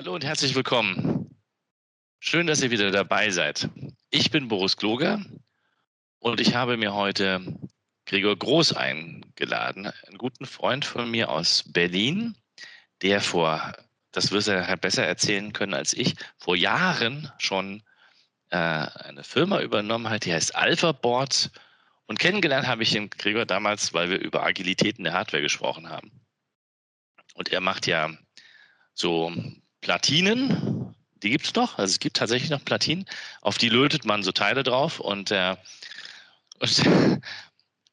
Hallo und herzlich willkommen. Schön, dass ihr wieder dabei seid. Ich bin Boris Kloger und ich habe mir heute Gregor Groß eingeladen, einen guten Freund von mir aus Berlin, der vor, das wirst du halt besser erzählen können als ich, vor Jahren schon äh, eine Firma übernommen hat, die heißt Alpha Board. Und kennengelernt habe ich den Gregor damals, weil wir über Agilität in der Hardware gesprochen haben. Und er macht ja so Platinen, die gibt es noch. Also es gibt tatsächlich noch Platinen, auf die lötet man so Teile drauf und der, und,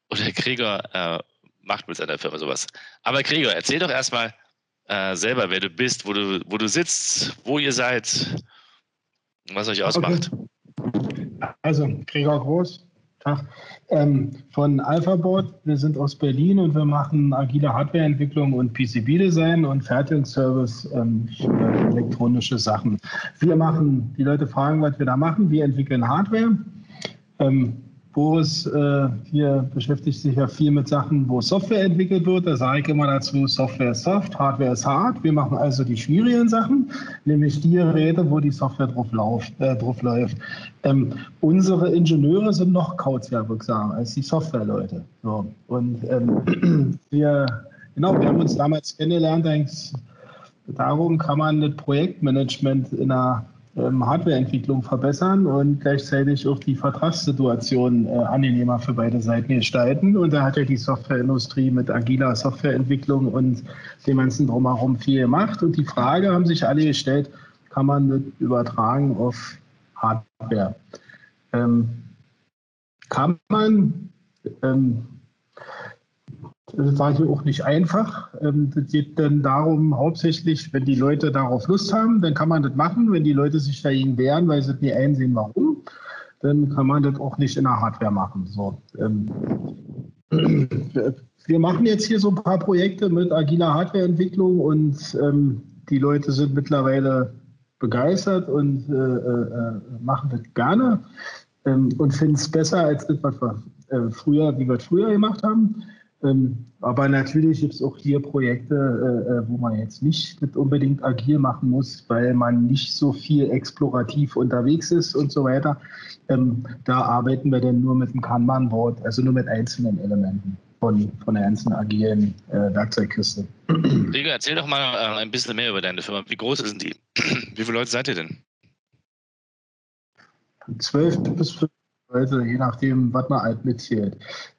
und der Gregor äh, macht mit seiner Firma sowas. Aber Gregor, erzähl doch erstmal äh, selber, wer du bist, wo du, wo du sitzt, wo ihr seid, was euch ausmacht. Okay. Also, Gregor Groß, Tag. Ähm, von AlphaBoard. Wir sind aus Berlin und wir machen agile Hardwareentwicklung und PCB-Design und Fertigungsservice ähm, für elektronische Sachen. Wir machen, die Leute fragen, was wir da machen. Wir entwickeln Hardware. Ähm, Boris äh, hier beschäftigt sich ja viel mit Sachen, wo Software entwickelt wird. Da sage ich immer dazu, Software ist soft, Hardware ist hard. Wir machen also die schwierigen Sachen, nämlich die Geräte, wo die Software drauf, lauf, äh, drauf läuft. Ähm, unsere Ingenieure sind noch kauzwerkwirksamer als die Softwareleute. So. Und ähm, wir, genau, wir haben uns damals kennengelernt, darum kann man das Projektmanagement in einer Hardwareentwicklung verbessern und gleichzeitig auch die Vertragssituation äh, angenehmer für beide Seiten gestalten. Und da hat ja die Softwareindustrie mit agiler Softwareentwicklung und dem ganzen Drumherum viel gemacht. Und die Frage haben sich alle gestellt, kann man das übertragen auf Hardware? Ähm, kann man, ähm, das war hier auch nicht einfach. Ähm, das geht dann darum, hauptsächlich, wenn die Leute darauf Lust haben, dann kann man das machen. Wenn die Leute sich dagegen wehren, weil sie nie einsehen, warum, dann kann man das auch nicht in der Hardware machen. So. Ähm, wir machen jetzt hier so ein paar Projekte mit agiler Hardwareentwicklung und ähm, die Leute sind mittlerweile begeistert und äh, äh, machen das gerne und finden es besser als das, was wir äh, früher, wie wir es früher gemacht haben. Ähm, aber natürlich gibt es auch hier Projekte, äh, äh, wo man jetzt nicht unbedingt agil machen muss, weil man nicht so viel explorativ unterwegs ist und so weiter. Ähm, da arbeiten wir dann nur mit dem Kanban-Board, also nur mit einzelnen Elementen von, von der ganzen agilen äh, Werkzeugkiste. Rigo, erzähl doch mal äh, ein bisschen mehr über deine Firma. Wie groß sind die? Wie viele Leute seid ihr denn? Zwölf bis 15 Leute, je nachdem, was man halt mitzählt.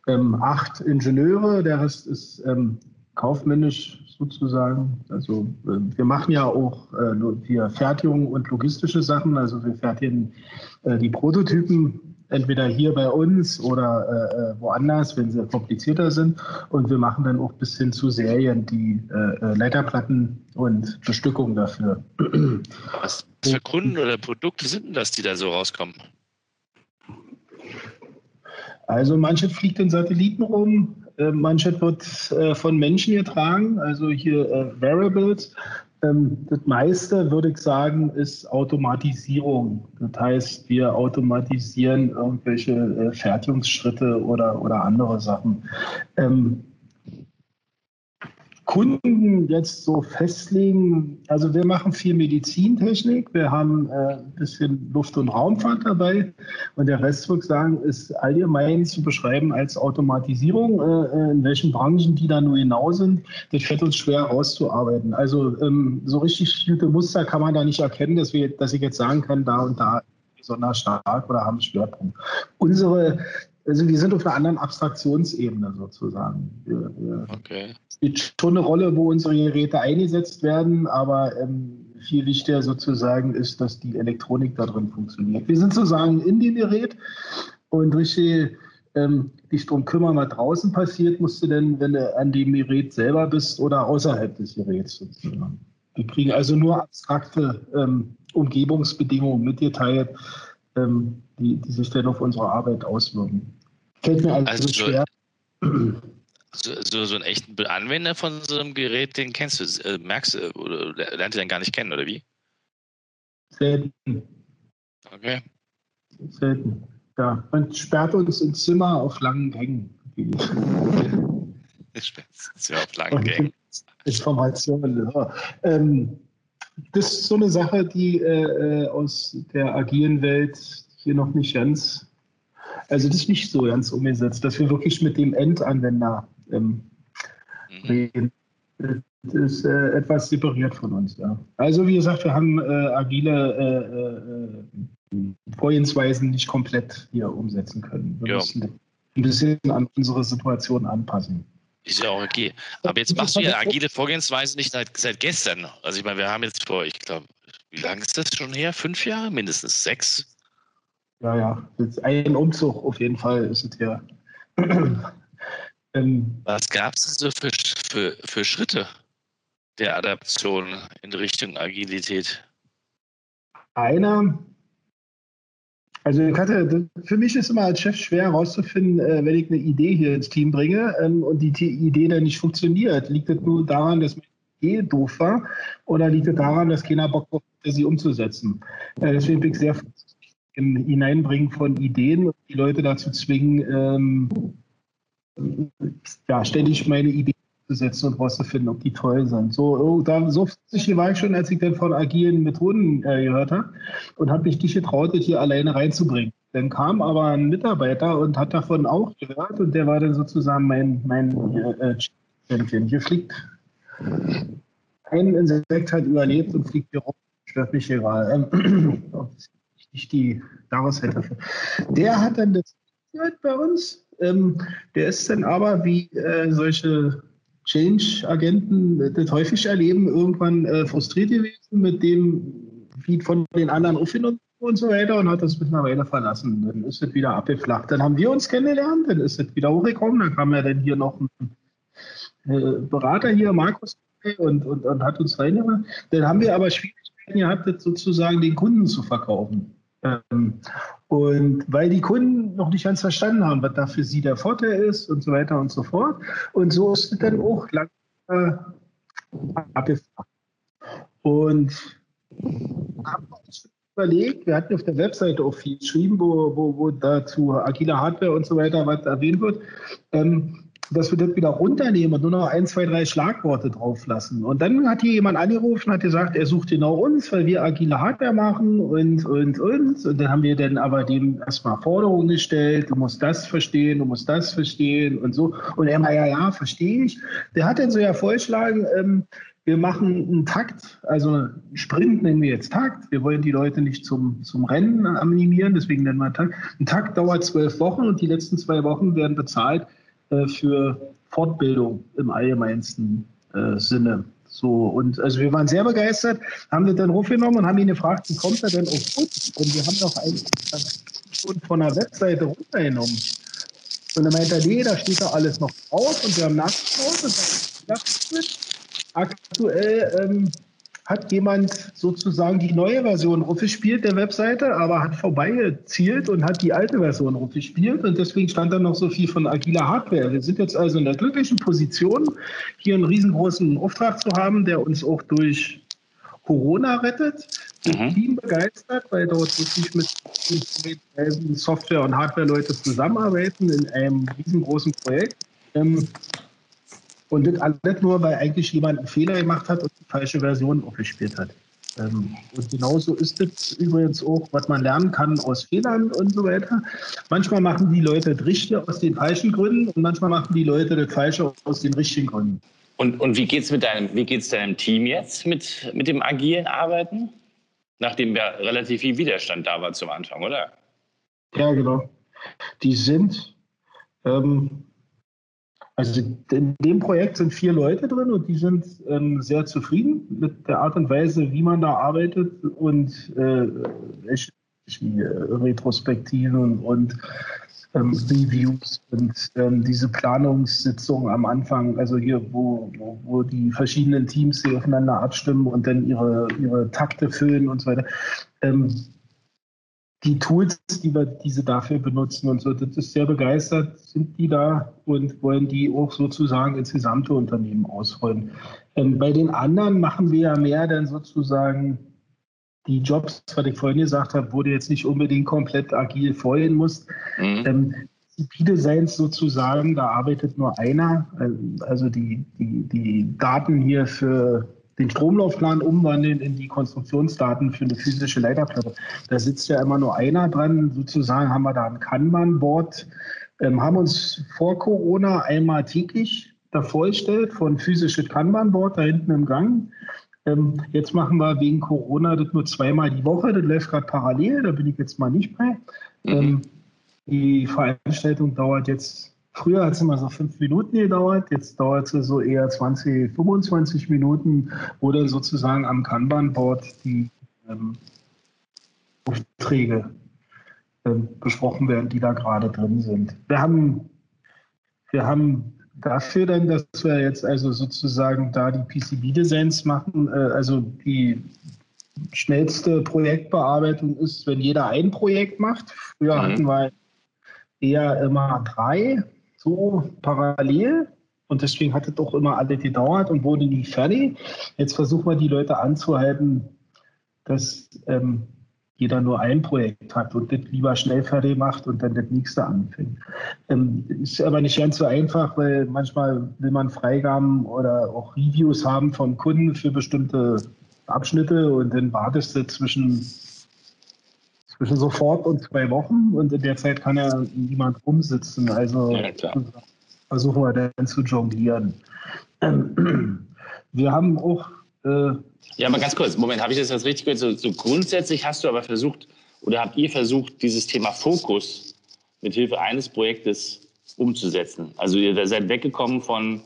Ähm, acht Ingenieure, der Rest ist ähm, kaufmännisch sozusagen. Also äh, wir machen ja auch äh, hier Fertigung und logistische Sachen. Also wir fertigen äh, die Prototypen entweder hier bei uns oder äh, äh, woanders, wenn sie komplizierter sind. Und wir machen dann auch bis hin zu Serien die äh, Leiterplatten und Bestückung dafür. Was für Kunden oder Produkte sind denn das, die da so rauskommen? Also manche fliegt in Satelliten rum, äh, wird äh, von Menschen getragen, also hier äh, Variables. Ähm, das meiste, würde ich sagen, ist Automatisierung. Das heißt, wir automatisieren irgendwelche äh, Fertigungsschritte oder, oder andere Sachen. Ähm, Kunden jetzt so festlegen, also wir machen viel Medizintechnik, wir haben äh, ein bisschen Luft- und Raumfahrt dabei und der Rest, würde ich sagen, ist allgemein zu beschreiben als Automatisierung. Äh, äh, in welchen Branchen die da nur genau sind, das fällt uns schwer auszuarbeiten. Also ähm, so richtig gute Muster kann man da nicht erkennen, dass, wir, dass ich jetzt sagen kann, da und da besonders stark oder haben Schwerpunkt. Unsere also wir sind auf einer anderen Abstraktionsebene sozusagen. Wir, wir okay. Es spielt schon eine Rolle, wo unsere Geräte eingesetzt werden, aber ähm, viel wichtiger sozusagen ist, dass die Elektronik da drin funktioniert. Wir sind sozusagen in dem Gerät und richtig ähm, dich darum kümmern, was draußen passiert, musst du denn, wenn du an dem Gerät selber bist oder außerhalb des Geräts sozusagen. Wir kriegen also nur abstrakte ähm, Umgebungsbedingungen mitgeteilt, ähm, die, die sich dann auf unsere Arbeit auswirken. Fällt mir also, also schwer. So, so, so einen echten Anwender von so einem Gerät, den kennst du, äh, merkst du, oder lernt ihr den gar nicht kennen, oder wie? Selten. Okay. Selten. Ja, man sperrt uns ins Zimmer auf langen Gängen. Zimmer auf langen Gängen. Informationen. Ja. Ähm, das ist so eine Sache, die äh, äh, aus der agilen Welt hier noch nicht ganz, also das ist nicht so ganz umgesetzt, dass wir wirklich mit dem Endanwender ähm, mhm. reden. Das ist äh, etwas separiert von uns. Ja. Also wie gesagt, wir haben äh, agile äh, äh, Vorgehensweisen nicht komplett hier umsetzen können. Wir ja. müssen ein bisschen an unsere Situation anpassen. Ist ja auch okay. Aber jetzt machst du ja agile Vorgehensweise nicht seit, seit gestern. Also ich meine, wir haben jetzt vor, ich glaube, wie lange ist das schon her? Fünf Jahre? Mindestens sechs? Ja, ja. Jetzt ein Umzug auf jeden Fall ist es ja. ähm, Was gab es so für, für, für Schritte der Adaption in Richtung Agilität? Einer, also ich hatte, für mich ist immer als Chef schwer herauszufinden, äh, wenn ich eine Idee hier ins Team bringe ähm, und die Idee dann nicht funktioniert. Liegt das nur daran, dass meine Idee doof war oder liegt es daran, dass keiner Bock hat, sie umzusetzen? Äh, deswegen bin ich sehr im Hineinbringen von Ideen und die Leute dazu zwingen, ähm, ja, ständig meine Ideen zu setzen und rauszufinden, ob die toll sind. So, oh, da, so sich war ich schon, als ich dann von agilen Methoden äh, gehört habe und habe mich nicht getraut, das hier alleine reinzubringen. Dann kam aber ein Mitarbeiter und hat davon auch gehört und der war dann sozusagen mein, mein äh, Champion. Hier fliegt ein Insekt hat überlebt und fliegt hier rum. Stört mich hier gerade. Ähm, nicht die Jahreszeit Der hat dann das bei uns. Ähm, der ist dann aber wie äh, solche Change-Agenten das häufig erleben, irgendwann äh, frustriert gewesen mit dem, wie von den anderen aufgenommen und so weiter und hat das mittlerweile verlassen. Dann ist es wieder abgeflacht. Dann haben wir uns kennengelernt, dann ist es wieder hochgekommen. Dann kam ja dann hier noch ein äh, Berater hier, Markus, und, und, und hat uns reingebracht. Dann haben wir aber Schwierigkeiten gehabt, sozusagen den Kunden zu verkaufen. Ähm, und weil die Kunden noch nicht ganz verstanden haben, was da für sie der Vorteil ist und so weiter und so fort. Und so ist es dann auch lang äh, abgefragt. Und haben uns überlegt, wir hatten auf der Webseite auch viel geschrieben, wo, wo, wo dazu agile Hardware und so weiter was erwähnt wird. Ähm, dass wir das wieder runternehmen und nur noch ein, zwei, drei Schlagworte drauf lassen. Und dann hat hier jemand angerufen, hat gesagt, er sucht genau uns, weil wir agile Hardware machen und, und, und. Und dann haben wir dann aber dem erstmal Forderungen gestellt, du musst das verstehen, du musst das verstehen und so. Und er mal, ja, ja, verstehe ich. Der hat dann so ja vorgeschlagen, ähm, wir machen einen Takt, also Sprint nennen wir jetzt Takt. Wir wollen die Leute nicht zum, zum Rennen animieren, deswegen nennen wir Takt. Ein Takt dauert zwölf Wochen und die letzten zwei Wochen werden bezahlt für Fortbildung im allgemeinsten äh, Sinne. So, und also wir waren sehr begeistert, haben wir dann aufgenommen und haben ihn gefragt, wie kommt er denn auf uns? Und wir haben doch eigentlich schon von der Webseite runtergenommen. Und dann meinte er, nee, da steht da alles noch drauf und wir haben nachgeschaut und aktuell ähm, hat jemand sozusagen die neue Version aufgespielt der Webseite, aber hat vorbeigezielt und hat die alte Version aufgespielt und deswegen stand da noch so viel von agiler Hardware. Wir sind jetzt also in der glücklichen Position, hier einen riesengroßen Auftrag zu haben, der uns auch durch Corona rettet. Das mhm. Team begeistert, weil dort wirklich mit, mit Software- und Hardware-Leute zusammenarbeiten in einem riesengroßen Projekt. Ähm, und das alles nur, weil eigentlich jemand einen Fehler gemacht hat und die falsche Version aufgespielt hat. Ähm, und genauso ist es übrigens auch, was man lernen kann aus Fehlern und so weiter. Manchmal machen die Leute das Richtige aus den falschen Gründen und manchmal machen die Leute das Falsche aus den richtigen Gründen. Und, und wie geht es deinem, deinem Team jetzt mit, mit dem agilen Arbeiten? Nachdem ja relativ viel Widerstand da war zum Anfang, oder? Ja, genau. Die sind ähm, also in dem Projekt sind vier Leute drin und die sind ähm, sehr zufrieden mit der Art und Weise, wie man da arbeitet und äh, die äh, Retrospektiven und ähm, Reviews und ähm, diese Planungssitzung am Anfang, also hier, wo, wo, wo, die verschiedenen Teams sich aufeinander abstimmen und dann ihre, ihre Takte füllen und so weiter. Ähm, die Tools, die wir diese dafür benutzen und so, das ist sehr begeistert, sind die da und wollen die auch sozusagen ins gesamte Unternehmen ausrollen. Ähm, bei den anderen machen wir ja mehr dann sozusagen die Jobs, was ich vorhin gesagt habe, wo du jetzt nicht unbedingt komplett agil vorhin musst. Mhm. Ähm, Designs sozusagen, da arbeitet nur einer. Also die, die, die Daten hier für den Stromlaufplan umwandeln in die Konstruktionsdaten für eine physische Leiterplatte. Da sitzt ja immer nur einer dran. Sozusagen haben wir da ein Kanban-Board, ähm, haben uns vor Corona einmal täglich davor gestellt von physisches Kanban-Board da hinten im Gang. Ähm, jetzt machen wir wegen Corona das nur zweimal die Woche. Das läuft gerade parallel, da bin ich jetzt mal nicht bei. Mhm. Ähm, die Veranstaltung dauert jetzt Früher hat es immer so fünf Minuten gedauert, jetzt dauert es so eher 20, 25 Minuten, wo dann sozusagen am Kanban-Board die ähm, Aufträge ähm, besprochen werden, die da gerade drin sind. Wir haben, wir haben dafür dann, dass wir jetzt also sozusagen da die PCB-Designs machen, äh, also die schnellste Projektbearbeitung ist, wenn jeder ein Projekt macht. Früher mhm. hatten wir eher immer drei so parallel und deswegen hat es doch immer alle gedauert und wurde nie fertig. Jetzt versuchen wir die Leute anzuhalten, dass ähm, jeder nur ein Projekt hat und das lieber schnell fertig macht und dann das nächste anfängt. Ähm, ist aber nicht ganz so einfach, weil manchmal will man Freigaben oder auch Reviews haben von Kunden für bestimmte Abschnitte und dann wartest du zwischen zwischen sofort und zwei Wochen und in der Zeit kann ja niemand rumsitzen. Also ja, versuchen wir dann zu jonglieren. Ähm, wir haben auch. Äh, ja, aber ganz kurz, Moment, habe ich das jetzt richtig gehört? So, so, grundsätzlich hast du aber versucht, oder habt ihr versucht, dieses Thema Fokus mit Hilfe eines Projektes umzusetzen? Also ihr seid weggekommen von,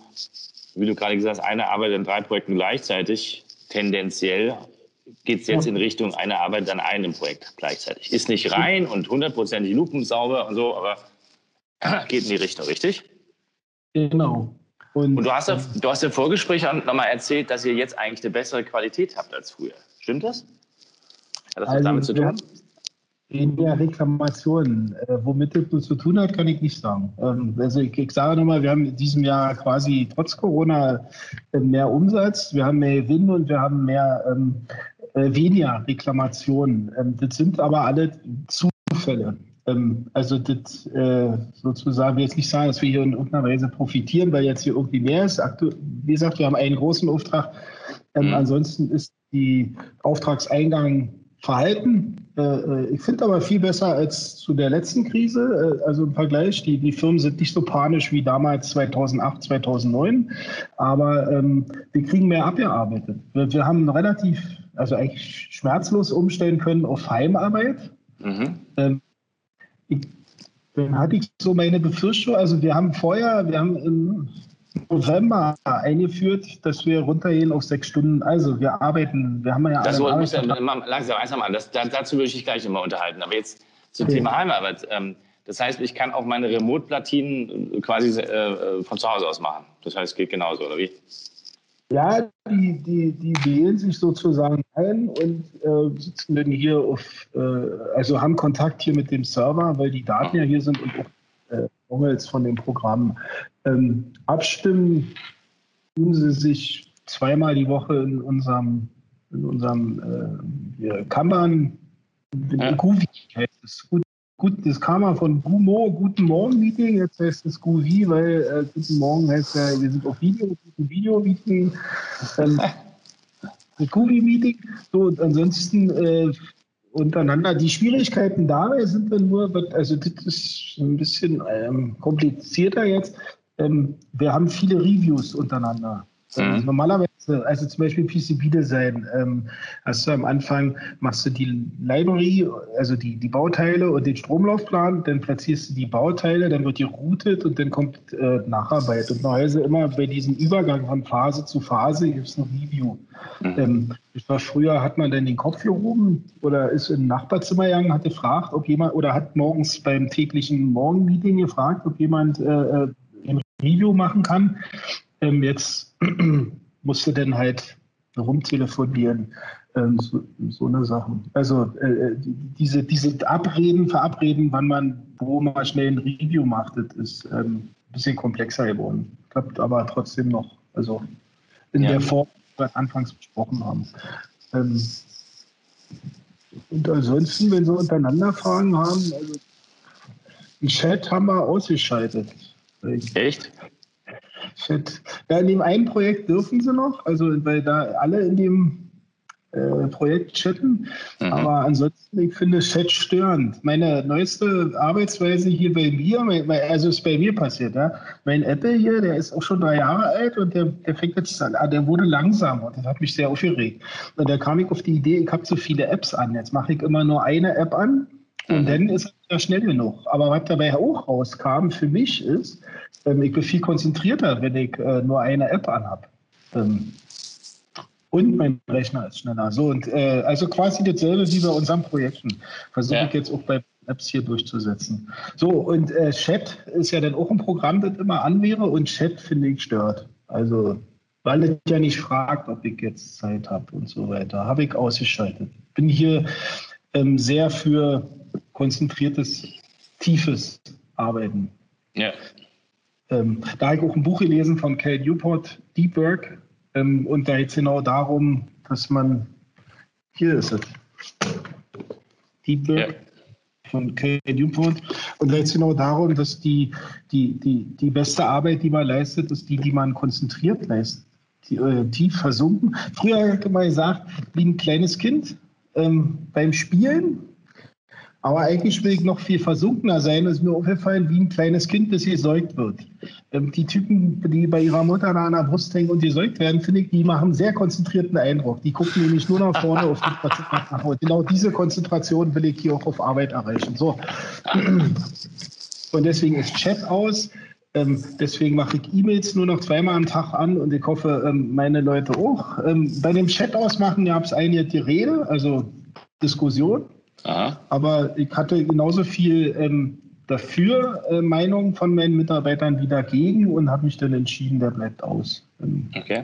wie du gerade gesagt hast, einer arbeitet an drei Projekten gleichzeitig, tendenziell geht es jetzt in Richtung einer Arbeit an einem Projekt gleichzeitig. Ist nicht rein und hundertprozentig lupensauber und so, aber geht in die Richtung, richtig? Genau. Und, und du, hast ja, du hast im Vorgespräch nochmal erzählt, dass ihr jetzt eigentlich eine bessere Qualität habt als früher. Stimmt das? Hat das also, was damit zu tun? Weniger Reklamationen. Äh, womit das zu tun hat, kann ich nicht sagen. Ähm, also ich, ich sage nochmal, wir haben in diesem Jahr quasi trotz Corona äh, mehr Umsatz, wir haben mehr Gewinn und wir haben mehr ähm, äh, weniger Reklamationen. Ähm, das sind aber alle Zufälle. Ähm, also das äh, sozusagen, will jetzt nicht sagen, dass wir hier in irgendeiner Weise profitieren, weil jetzt hier irgendwie mehr ist. Wie gesagt, wir haben einen großen Auftrag. Ähm, mhm. Ansonsten ist die Auftragseingang verhalten. Äh, äh, ich finde aber viel besser als zu der letzten Krise. Äh, also im Vergleich, die, die Firmen sind nicht so panisch wie damals 2008, 2009, aber ähm, wir kriegen mehr abgearbeitet. Wir, wir haben relativ also eigentlich schmerzlos umstellen können auf Heimarbeit. Mhm. Ähm, ich, dann hatte ich so meine Befürchtung, also wir haben vorher, wir haben im November eingeführt, dass wir runtergehen auf sechs Stunden. Also wir arbeiten, wir haben ja das alle. Das langsam eins an. Das, dazu würde ich dich gleich immer unterhalten. Aber jetzt zum okay. Thema Heimarbeit. Ähm, das heißt, ich kann auch meine Remote-Platinen quasi äh, äh, von zu Hause aus machen. Das heißt, es geht genauso, oder wie? Ja, die, die, die wählen sich sozusagen ein und äh, sitzen dann hier auf, äh, also haben Kontakt hier mit dem Server, weil die Daten ja hier sind und auch äh, Mangels von dem Programm. Ähm, abstimmen tun sie sich zweimal die Woche in unserem, in unserem äh, Kanban, ja. Guvi heißt es, gut, das kam mal von Gumo, Guten Morgen Meeting, jetzt heißt es Guvi, weil äh, Guten Morgen heißt ja, wir sind auf Video, Guten Video Meeting. Ähm, Guvi Meeting. So, und ansonsten äh, untereinander. Die Schwierigkeiten dabei sind dann nur, also das ist ein bisschen ähm, komplizierter jetzt. Ähm, wir haben viele Reviews untereinander. Mhm. Normalerweise, also zum Beispiel PCB-Design, ähm, hast du am Anfang, machst du die Library, also die, die Bauteile und den Stromlaufplan, dann platzierst du die Bauteile, dann wird die routet und dann kommt äh, Nacharbeit. Und normalerweise immer bei diesem Übergang von Phase zu Phase gibt es ein Review. Mhm. Ähm, ich war früher, hat man dann den Kopf hier oben oder ist in ein Nachbarzimmer gegangen, hat gefragt, ob jemand, oder hat morgens beim täglichen Morgenmeeting gefragt, ob jemand äh, äh ein Review machen kann. Ähm, jetzt musst du dann halt rumtelefonieren. Ähm, so, so, eine Sache. Also äh, äh diese, diese Abreden, Verabreden, wann man, wo man schnell ein Review macht, das ist ähm, ein bisschen komplexer geworden. Klappt aber trotzdem noch. Also in ja. der Form, die wir anfangs besprochen haben. Ähm, und ansonsten, wenn Sie untereinander Fragen haben, also den Chat haben wir ausgeschaltet. Echt? Chat. Ja, in dem einen Projekt dürfen sie noch, also weil da alle in dem äh, Projekt chatten. Mhm. Aber ansonsten, ich finde Chat störend. Meine neueste Arbeitsweise hier bei mir, also ist bei mir passiert, ja. Mein Apple hier, der ist auch schon drei Jahre alt und der, der fängt jetzt an, ah, der wurde langsamer und das hat mich sehr aufgeregt. Und da kam ich auf die Idee, ich habe zu viele Apps an. Jetzt mache ich immer nur eine App an und mhm. dann ist er schnell genug. Aber was dabei auch rauskam für mich ist, ich bin viel konzentrierter, wenn ich äh, nur eine App anhabe. Ähm, und mein Rechner ist schneller. So, und äh, also quasi dasselbe wie bei unseren Projekten. Versuche ja. ich jetzt auch bei Apps hier durchzusetzen. So, und äh, Chat ist ja dann auch ein Programm, das immer an wäre und Chat finde ich stört. Also, weil es ja nicht fragt, ob ich jetzt Zeit habe und so weiter. Habe ich ausgeschaltet. Bin hier ähm, sehr für konzentriertes, tiefes Arbeiten. Ja. Ähm, da habe ich auch ein Buch gelesen von Cal Newport, Deep Work. Ähm, und da geht es genau darum, dass man, hier ist es, Deep Work. Ja von Cal Newport. Und da geht es genau darum, dass die, die, die, die beste Arbeit, die man leistet, ist die, die man konzentriert leistet, die, äh, tief versunken. Früher hat man gesagt, wie ein kleines Kind ähm, beim Spielen aber eigentlich will ich noch viel versunkener sein. Es ist mir aufgefallen, wie ein kleines Kind, das gesäugt wird. Ähm, die Typen, die bei ihrer Mutter da an der Brust hängen und gesäugt werden, finde ich, die machen sehr konzentrierten Eindruck. Die gucken nämlich nur nach vorne auf die Konzentration. Genau diese Konzentration will ich hier auch auf Arbeit erreichen. So. Und deswegen ist Chat aus. Ähm, deswegen mache ich E-Mails nur noch zweimal am Tag an und ich hoffe, ähm, meine Leute auch. bei dem Chat ausmachen gab es eine die Rede, also Diskussion. Aha. Aber ich hatte genauso viel ähm, dafür äh, Meinung von meinen Mitarbeitern wie dagegen und habe mich dann entschieden, der bleibt aus. Ähm, okay.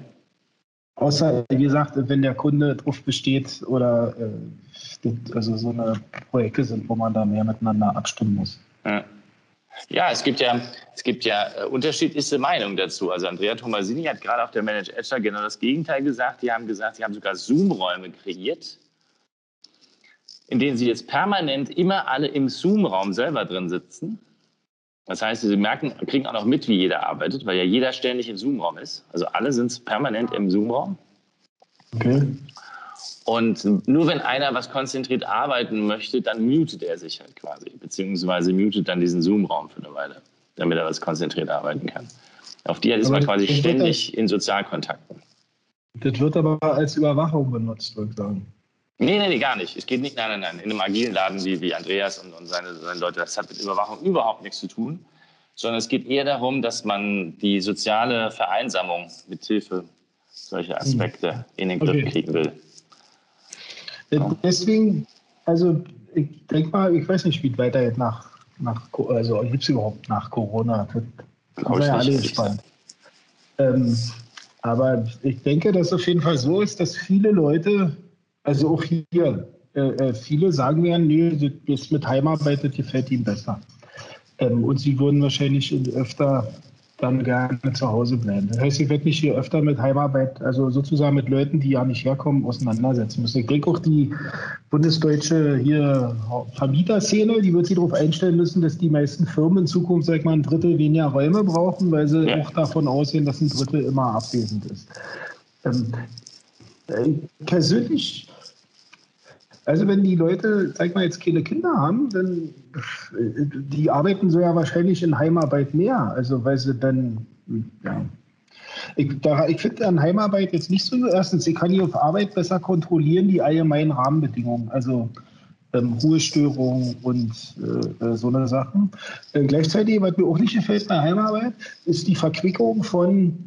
Außer, wie gesagt, wenn der Kunde drauf besteht oder äh, also so eine Projekte sind, wo man da mehr miteinander abstimmen muss. Ja. Ja, es gibt ja, es gibt ja äh, unterschiedlichste Meinungen dazu. Also Andrea Tomasini hat gerade auf der Manage Edge genau das Gegenteil gesagt. Die haben gesagt, sie haben sogar Zoom-Räume kreiert, in denen sie jetzt permanent immer alle im Zoom-Raum selber drin sitzen. Das heißt, sie merken, kriegen auch noch mit, wie jeder arbeitet, weil ja jeder ständig im Zoom-Raum ist. Also alle sind permanent im Zoom-Raum. Okay. Und nur wenn einer was konzentriert arbeiten möchte, dann mutet er sich halt quasi, beziehungsweise mutet dann diesen Zoom-Raum für eine Weile, damit er was konzentriert arbeiten kann. Auf die ist man quasi ständig in Sozialkontakten. Das wird aber als Überwachung benutzt, würde ich sagen. Nee, nee, nee, gar nicht. Es geht nicht, nein, nein, nein. In einem agilen Laden wie, wie Andreas und, und seine, seine Leute, das hat mit Überwachung überhaupt nichts zu tun, sondern es geht eher darum, dass man die soziale Vereinsamung mit Hilfe solcher Aspekte hm. in den Griff okay. kriegen will. Äh, deswegen, also ich denke mal, ich weiß nicht, wie es weitergeht nach, nach also gibt es überhaupt nach Corona? Das sind ja alle gespannt. Ähm, aber ich denke, dass es auf jeden Fall so ist, dass viele Leute also auch hier, äh, äh, viele sagen mir, nee, das mit Heimarbeit, das gefällt ihnen besser. Ähm, und sie würden wahrscheinlich öfter dann gerne zu Hause bleiben. Das heißt, ich werde mich hier öfter mit Heimarbeit, also sozusagen mit Leuten, die ja nicht herkommen, auseinandersetzen müssen. Ich denke auch die bundesdeutsche hier Vermieterszene, die wird sich darauf einstellen müssen, dass die meisten Firmen in Zukunft, sag ich mal, ein Drittel weniger Räume brauchen, weil sie ja. auch davon ausgehen, dass ein Drittel immer abwesend ist. Ähm, äh, persönlich also wenn die Leute, sag mal, jetzt keine Kinder haben, dann die arbeiten so ja wahrscheinlich in Heimarbeit mehr. Also weil sie dann, ja. Ich, ich finde an Heimarbeit jetzt nicht so. Erstens, ich kann hier auf Arbeit besser kontrollieren, die allgemeinen Rahmenbedingungen. Also ähm, Ruhestörungen und äh, äh, so eine Sachen. Äh, gleichzeitig, was mir auch nicht gefällt bei Heimarbeit, ist die Verquickung von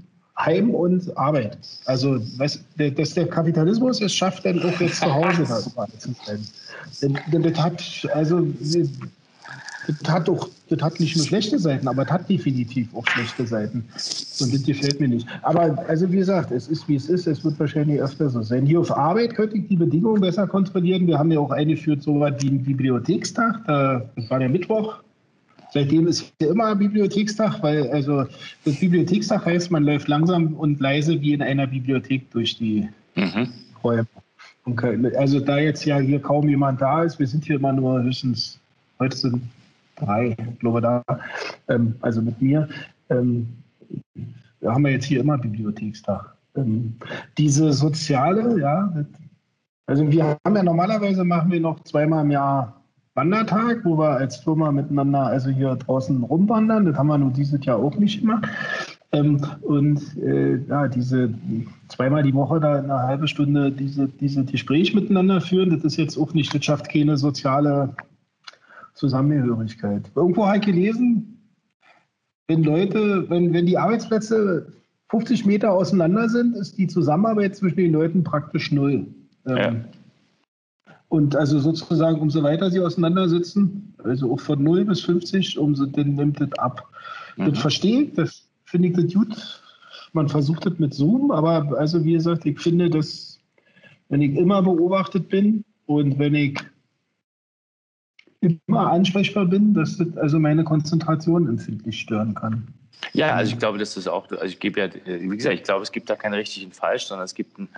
Heim und Arbeit. Also, was, dass der Kapitalismus es schafft, dann auch jetzt zu Hause da zu sein. Das hat, also, das hat doch, das hat nicht nur schlechte Seiten, aber das hat definitiv auch schlechte Seiten. Und das gefällt mir nicht. Aber also wie gesagt, es ist wie es ist, es wird wahrscheinlich öfter so sein. Hier auf Arbeit könnte ich die Bedingungen besser kontrollieren. Wir haben ja auch eingeführt, so was wie einen Bibliothekstag. Das war der Mittwoch. Seitdem ist ja immer Bibliothekstag, weil also das Bibliothekstag heißt, man läuft langsam und leise wie in einer Bibliothek durch die mhm. Räume. Also da jetzt ja hier kaum jemand da ist, wir sind hier immer nur höchstens, heute sind drei, glaube da, ähm, also mit mir, ähm, haben wir jetzt hier immer Bibliothekstag. Ähm, diese soziale, ja, also wir haben ja normalerweise machen wir noch zweimal im Jahr Wandertag, wo wir als Firma miteinander also hier draußen rumwandern. Das haben wir nur dieses Jahr auch nicht gemacht. Ähm, und äh, ja, diese zweimal die Woche da eine halbe Stunde diese, diese Gespräch miteinander führen, das ist jetzt auch nicht, das schafft keine soziale Zusammengehörigkeit. Irgendwo habe ich gelesen, wenn Leute, wenn, wenn die Arbeitsplätze 50 Meter auseinander sind, ist die Zusammenarbeit zwischen den Leuten praktisch null. Ähm, ja. Und also sozusagen, umso weiter sie auseinandersitzen, also auch von 0 bis 50, umso dann nimmt das ab. Mhm. Das verstehe ich, das finde ich das gut. Man versucht das mit Zoom, aber also wie gesagt, ich finde, dass wenn ich immer beobachtet bin und wenn ich immer ansprechbar bin, dass das also meine Konzentration empfindlich stören kann. Ja, also ich glaube, dass das auch, also ich gebe ja, wie gesagt, ich glaube, es gibt da kein richtig und falsch, sondern es gibt, ein,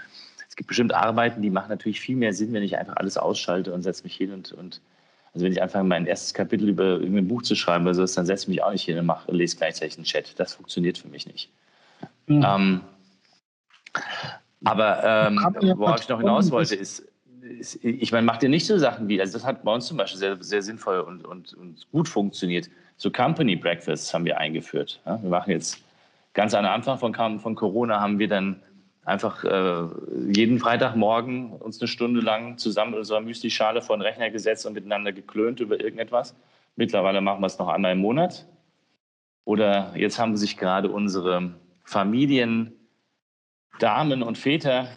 es gibt bestimmt Arbeiten, die machen natürlich viel mehr Sinn, wenn ich einfach alles ausschalte und setze mich hin und, und also wenn ich anfange, mein erstes Kapitel über irgendein Buch zu schreiben oder so, dann setze ich mich auch nicht hin und mache, lese gleichzeitig einen Chat. Das funktioniert für mich nicht. Mhm. Ähm, aber ähm, worauf ich noch hinaus wollte, ist, ich meine, macht ihr nicht so Sachen wie, also das hat bei uns zum Beispiel sehr, sehr sinnvoll und, und, und gut funktioniert. So Company Breakfasts haben wir eingeführt. Ja? Wir machen jetzt ganz am Anfang von, von Corona haben wir dann einfach äh, jeden Freitagmorgen uns eine Stunde lang zusammen in unserer Müsli-Schale vor den Rechner gesetzt und miteinander geklönt über irgendetwas. Mittlerweile machen wir es noch einmal im Monat. Oder jetzt haben sich gerade unsere Familien, Damen und Väter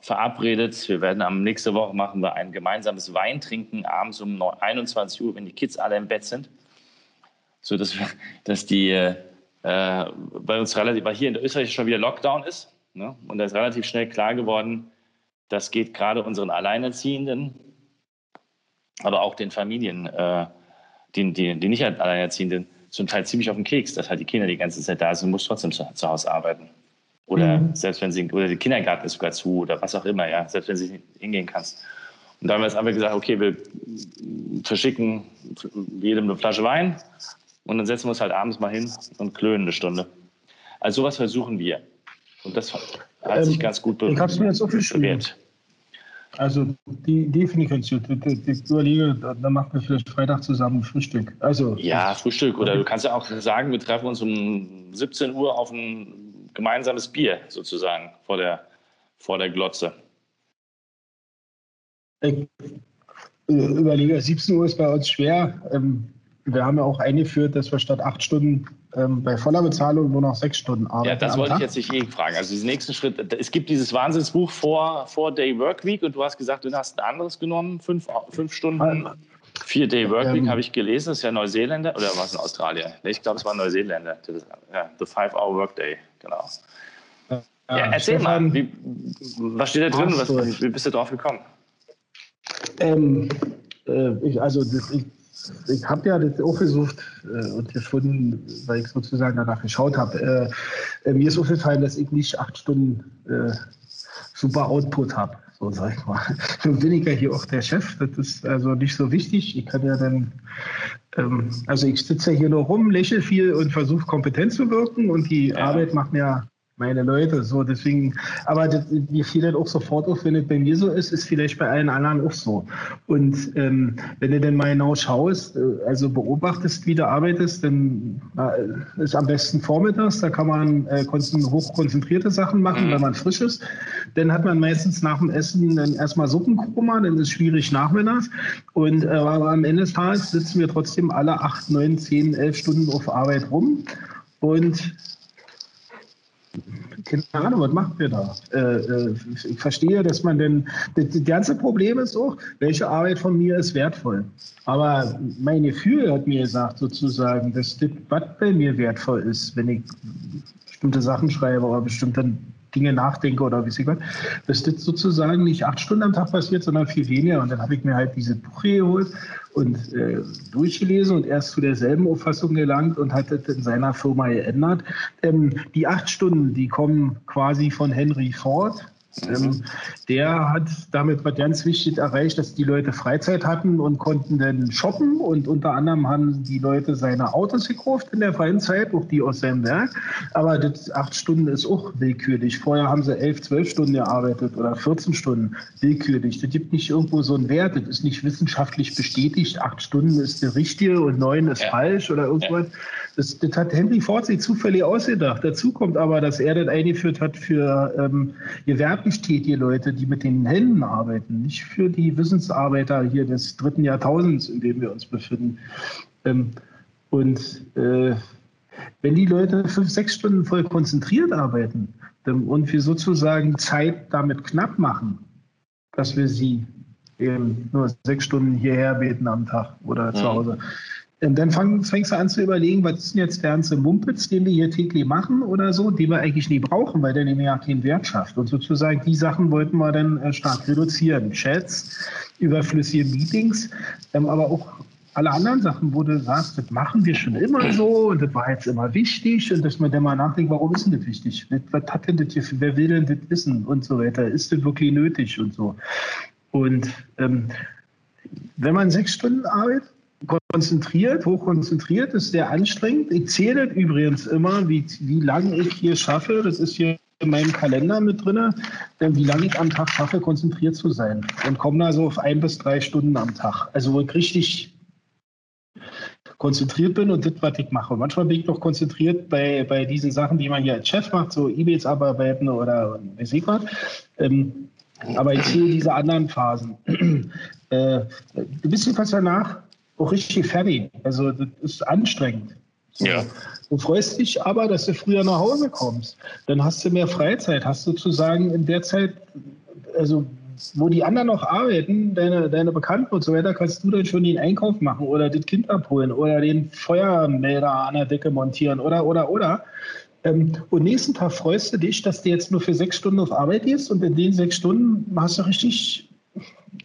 verabredet. Wir werden am nächste Woche machen wir ein gemeinsames Weintrinken abends um 21 Uhr, wenn die Kids alle im Bett sind, so dass, dass die äh, bei uns relativ, weil hier in Österreich schon wieder Lockdown ist. Ne? Und da ist relativ schnell klar geworden, das geht gerade unseren Alleinerziehenden, aber auch den Familien, äh, die, die, die nicht Alleinerziehenden, zum Teil ziemlich auf den Keks, dass halt die Kinder die ganze Zeit da sind und muss trotzdem zu, zu Hause arbeiten. Oder mhm. selbst wenn sie, oder der Kindergarten ist sogar zu oder was auch immer, ja, selbst wenn sie nicht hingehen kannst. Und da haben wir jetzt einfach gesagt, okay, wir verschicken jedem eine Flasche Wein und dann setzen wir uns halt abends mal hin und klönen eine Stunde. Also sowas versuchen wir. Und das hat ähm, sich ganz gut bewährt. Ich habe es mir jetzt aufgeschrieben. Also die Idee finde ich ganz gut. Ich überlege, da machen wir vielleicht Freitag zusammen Frühstück. Also ja, Frühstück. Oder du kannst ja auch sagen, wir treffen uns um 17 Uhr auf ein gemeinsames Bier sozusagen vor der, vor der Glotze. Ich äh, überlege, 17 Uhr ist bei uns schwer. Ähm, wir haben ja auch eingeführt, dass wir statt acht Stunden ähm, bei voller Bezahlung nur noch sechs Stunden arbeiten. Ja, das wollte ich jetzt nicht eh fragen. Also diesen nächsten Schritt, es gibt dieses Wahnsinnsbuch vor, vor Day Work Week und du hast gesagt, du hast ein anderes genommen, fünf, fünf Stunden. Vier Day Work Week ähm, habe ich gelesen, das ist ja Neuseeländer oder war es in Australien? Ich glaube, es war Neuseeländer. Ja, the Five Hour Workday, genau. Ja, ja erzähl Stefan, mal, wie, was steht da drin? Was, wie bist du drauf gekommen? Ähm, äh, ich, also das, ich, ich habe ja das auch versucht äh, und gefunden, weil ich sozusagen danach geschaut habe. Äh, äh, mir ist aufgefallen, dass ich nicht acht Stunden äh, super Output habe so sag ich mal. Nun bin ich ja hier auch der Chef, das ist also nicht so wichtig. Ich kann ja dann, ähm, also ich sitze ja hier nur rum, lächle viel und versuche kompetent zu wirken und die ja. Arbeit macht mir, meine Leute. So, deswegen, aber das, mir fiel dann auch sofort auf, wenn es bei mir so ist, ist vielleicht bei allen anderen auch so. Und ähm, wenn du dann mal genau schaust, äh, also beobachtest, wie du arbeitest, dann äh, ist am besten vormittags, da kann man äh, hochkonzentrierte Sachen machen, mhm. wenn man frisch ist. Dann hat man meistens nach dem Essen dann erstmal Suppenkoma, dann ist es schwierig nachmittags. Und äh, aber am Ende des Tages sitzen wir trotzdem alle acht, neun, zehn, elf Stunden auf Arbeit rum. Und keine Ahnung, was macht wir da? Äh, äh, ich verstehe, dass man denn, das, das, ganze Problem ist auch, welche Arbeit von mir ist wertvoll. Aber mein Gefühl hat mir gesagt, sozusagen, dass das, was bei mir wertvoll ist, wenn ich bestimmte Sachen schreibe oder bestimmte Dinge nachdenke oder wie sie was, dass das sozusagen nicht acht Stunden am Tag passiert, sondern viel weniger. Und dann habe ich mir halt diese Buch geholt und äh, durchgelesen und erst zu derselben Auffassung gelangt und hat das in seiner Firma geändert. Ähm, die acht Stunden, die kommen quasi von Henry Ford, mhm. der hat damit was ganz wichtig erreicht, dass die Leute Freizeit hatten und konnten dann shoppen und unter anderem haben die Leute seine Autos gekauft in der freien Zeit, auch die aus seinem Werk. Aber das acht Stunden ist auch willkürlich. Vorher haben sie elf, zwölf Stunden gearbeitet oder 14 Stunden willkürlich. Das gibt nicht irgendwo so einen Wert. Das ist nicht wissenschaftlich bestätigt. Acht Stunden ist der richtige und neun ist ja. falsch oder irgendwas. Ja. Das, das, hat Henry Ford sich zufällig ausgedacht. Dazu kommt aber, dass er das eingeführt hat für ähm, gewerblich tätige Leute, die mit den Händen arbeiten, nicht für die Wissensarbeiter hier des dritten Jahrtausends, in dem wir uns befinden. Ähm, und äh, wenn die Leute fünf, sechs Stunden voll konzentriert arbeiten ähm, und wir sozusagen Zeit damit knapp machen, dass wir sie eben nur sechs Stunden hierher beten am Tag oder zu mhm. Hause, und dann fang, fängst du an zu überlegen, was ist denn jetzt der ganze Mumpitz, den wir hier täglich machen oder so, den wir eigentlich nie brauchen, weil der nämlich ja keinen Wert schafft. Und sozusagen die Sachen wollten wir dann äh, stark reduzieren. Chats, überflüssige Meetings, ähm, aber auch alle anderen Sachen, wo du sagst, das machen wir schon immer so und das war jetzt immer wichtig und dass man dann mal nachdenkt, warum ist denn das wichtig? Was hat denn das hier, wer will denn das wissen und so weiter? Ist das wirklich nötig und so? Und ähm, wenn man sechs Stunden arbeitet, konzentriert, hochkonzentriert, ist sehr anstrengend. Ich zähle übrigens immer, wie, wie lange ich hier schaffe. Das ist hier in meinem Kalender mit drin, wie lange ich am Tag schaffe, konzentriert zu sein. Und komme da so auf ein bis drei Stunden am Tag. Also wo ich richtig konzentriert bin und das, was ich mache. manchmal bin ich noch konzentriert bei, bei diesen Sachen, die man hier als Chef macht, so E-Mails abarbeiten oder weiß ich was. Ähm, aber ich sehe diese anderen Phasen. äh, du bist jedenfalls danach auch richtig fertig. Also das ist anstrengend. So. Ja. Du freust dich aber, dass du früher nach Hause kommst. Dann hast du mehr Freizeit. Hast du sozusagen in der Zeit, also wo die anderen noch arbeiten, deine, deine Bekannten und so weiter, kannst du dann schon den Einkauf machen oder das Kind abholen oder den Feuermelder an der Decke montieren oder, oder, oder. Ähm, und nächsten Tag freust du dich, dass du jetzt nur für sechs Stunden auf Arbeit gehst und in den sechs Stunden hast du richtig,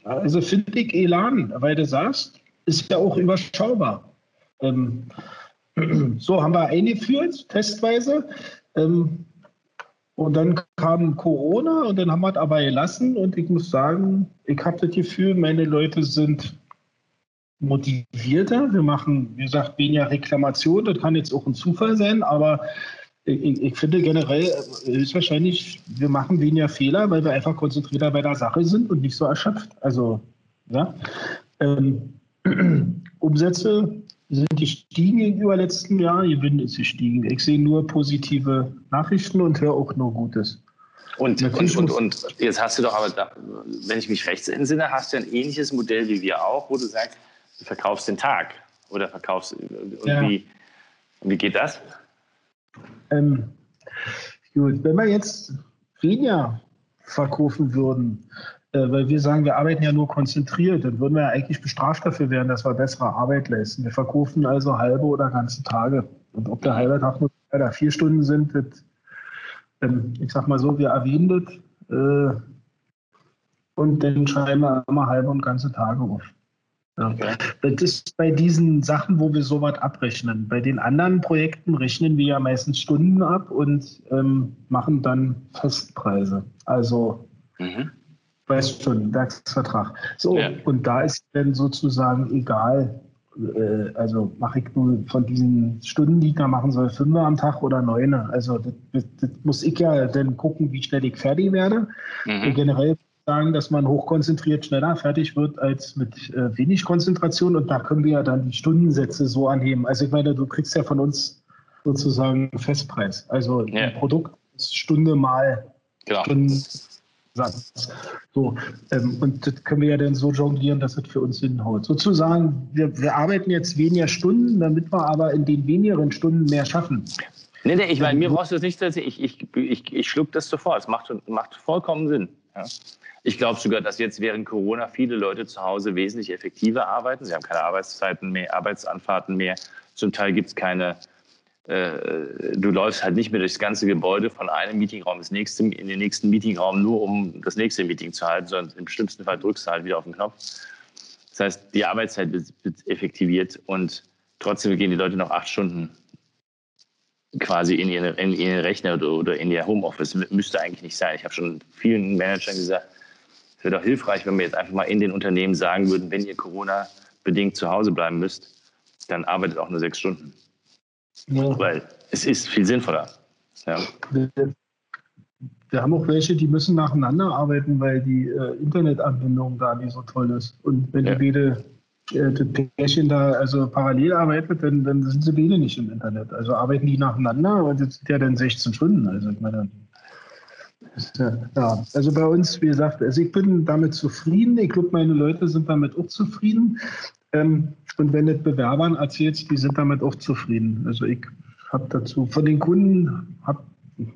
also finde ich Elan, weil du sagst, ist ja auch überschaubar. Ähm, so haben wir eingeführt, testweise. Ähm, und dann kam Corona und dann haben wir es aber gelassen. Und ich muss sagen, ich habe das Gefühl, meine Leute sind motivierter. Wir machen, wie gesagt, weniger Reklamation. Das kann jetzt auch ein Zufall sein, aber ich, ich, finde generell ist wahrscheinlich, wir machen weniger Fehler, weil wir einfach konzentrierter bei der Sache sind und nicht so erschöpft. Also, ja. Ähm, Umsätze sind gestiegen gegenüber letzten Jahr, Gewinn ist gestiegen. Ich sehe nur positive Nachrichten und höre auch nur Gutes. Und, und, und, und, jetzt hast du doch aber, da, wenn ich mich recht entsinne, hast du ein ähnliches Modell wie wir auch, wo du sagst, du verkaufst den Tag oder verkaufst. Und ja. wie, wie geht das? Ähm, gut, wenn wir jetzt weniger verkaufen würden, äh, weil wir sagen, wir arbeiten ja nur konzentriert, dann würden wir ja eigentlich bestraft dafür werden, dass wir bessere Arbeit leisten. Wir verkaufen also halbe oder ganze Tage. Und ob der halbe Tag nur oder vier Stunden sind, das, ähm, ich sag mal so, wir erwähnen das äh, und dann schreiben wir immer halbe und ganze Tage auf. Ja. Das ist bei diesen Sachen, wo wir sowas abrechnen. Bei den anderen Projekten rechnen wir ja meistens Stunden ab und ähm, machen dann Festpreise. Also mhm weißt schon, Werksvertrag. So, ja. und da ist dann sozusagen egal, äh, also mache ich nur von diesen Stunden, die ich da machen soll, fünf am Tag oder neun. Also das, das, muss ich ja dann gucken, wie schnell ich fertig werde. Mhm. Generell sagen, dass man hochkonzentriert schneller fertig wird als mit äh, wenig Konzentration. Und da können wir ja dann die Stundensätze so anheben. Also ich meine, du kriegst ja von uns sozusagen einen Festpreis. Also ja. ein Produkt ist Stunde mal genau. Stundensatz. So, ähm, und das können wir ja dann so jonglieren, dass es für uns hinhaut. Sozusagen, wir, wir arbeiten jetzt weniger Stunden, damit wir aber in den wenigeren Stunden mehr schaffen. Nee, nee, ich meine, mir brauchst du das nicht, ich, ich, ich, ich schluck das sofort. Es macht, macht vollkommen Sinn. Ja. Ich glaube sogar, dass jetzt während Corona viele Leute zu Hause wesentlich effektiver arbeiten. Sie haben keine Arbeitszeiten mehr, Arbeitsanfahrten mehr. Zum Teil gibt es keine, du läufst halt nicht mehr durchs ganze Gebäude von einem Meetingraum ins nächste, in den nächsten Meetingraum, nur um das nächste Meeting zu halten, sondern im schlimmsten Fall drückst du halt wieder auf den Knopf. Das heißt, die Arbeitszeit wird, effektiviert und trotzdem gehen die Leute noch acht Stunden quasi in ihren, in ihren Rechner oder, oder in ihr Homeoffice. Müsste eigentlich nicht sein. Ich habe schon vielen Managern gesagt, wäre doch hilfreich, wenn wir jetzt einfach mal in den Unternehmen sagen würden, wenn ihr Corona-bedingt zu Hause bleiben müsst, dann arbeitet auch nur sechs Stunden. Ja. Weil es ist viel sinnvoller. Ja. Wir haben auch welche, die müssen nacheinander arbeiten, weil die äh, Internetanbindung da nicht so toll ist. Und wenn ja. die beide äh, das Pärchen da also parallel arbeitet, dann, dann sind sie beide nicht im Internet. Also arbeiten die nacheinander, aber das sind ja dann 16 Stunden. Also ich meine, ja, also bei uns, wie gesagt, also ich bin damit zufrieden. Ich glaube, meine Leute sind damit auch zufrieden. Ähm, und wenn du Bewerbern erzählst, die sind damit auch zufrieden. Also ich habe dazu von den Kunden, hab,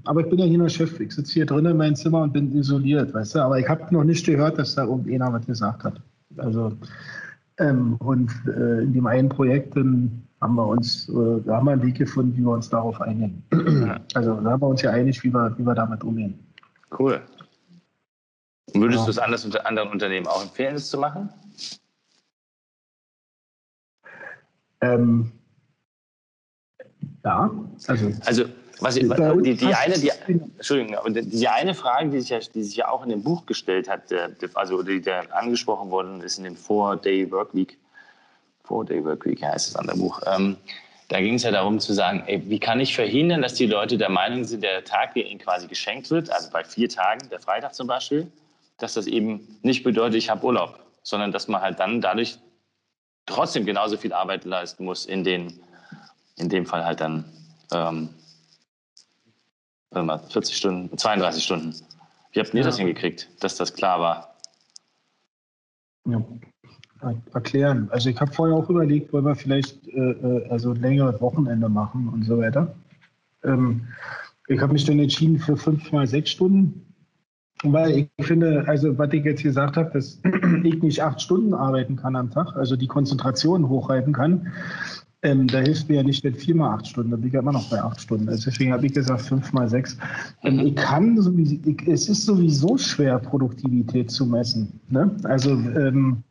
aber ich bin ja hier der Chef. Ich sitze hier drin in meinem Zimmer und bin isoliert, weißt du. Aber ich habe noch nicht gehört, dass da irgendjemand was gesagt hat. Also ähm, und äh, in dem einen Projekt dann haben wir uns, äh, da haben wir einen Weg gefunden, wie wir uns darauf einigen. also da haben wir uns ja einig, wie wir, wie wir damit umgehen. Cool. Und würdest ja. du es anders unter anderen Unternehmen auch empfehlen, es zu machen? Ähm, ja, also. Also, was ich, die, die, eine, die, Entschuldigung, die eine Frage, die sich, ja, die sich ja auch in dem Buch gestellt hat, also die da angesprochen worden ist in dem Four-Day Workweek, Four-Day Workweek heißt das andere Buch, ähm, da ging es ja darum zu sagen, ey, wie kann ich verhindern, dass die Leute der Meinung sind, der Tag, der ihnen quasi geschenkt wird, also bei vier Tagen, der Freitag zum Beispiel, dass das eben nicht bedeutet, ich habe Urlaub, sondern dass man halt dann dadurch trotzdem genauso viel Arbeit leisten muss, in, den, in dem Fall halt dann ähm, 40 Stunden, 32 Stunden. Wie habt ihr ja. das hingekriegt, dass das klar war? Ja erklären. Also ich habe vorher auch überlegt, wollen wir vielleicht äh, äh also längere Wochenende machen und so weiter. Ähm, ich habe mich dann entschieden für fünf mal sechs Stunden, weil ich finde, also was ich jetzt gesagt habe, dass ich nicht acht Stunden arbeiten kann am Tag, also die Konzentration hochhalten kann. Ähm, da hilft mir ja nicht, wenn vier mal acht Stunden, da bin ich ja immer noch bei acht Stunden. Also deswegen habe ich gesagt fünf mal sechs. Ähm, ich kann sowieso, ich, es ist sowieso schwer, Produktivität zu messen. Ne? Also ähm,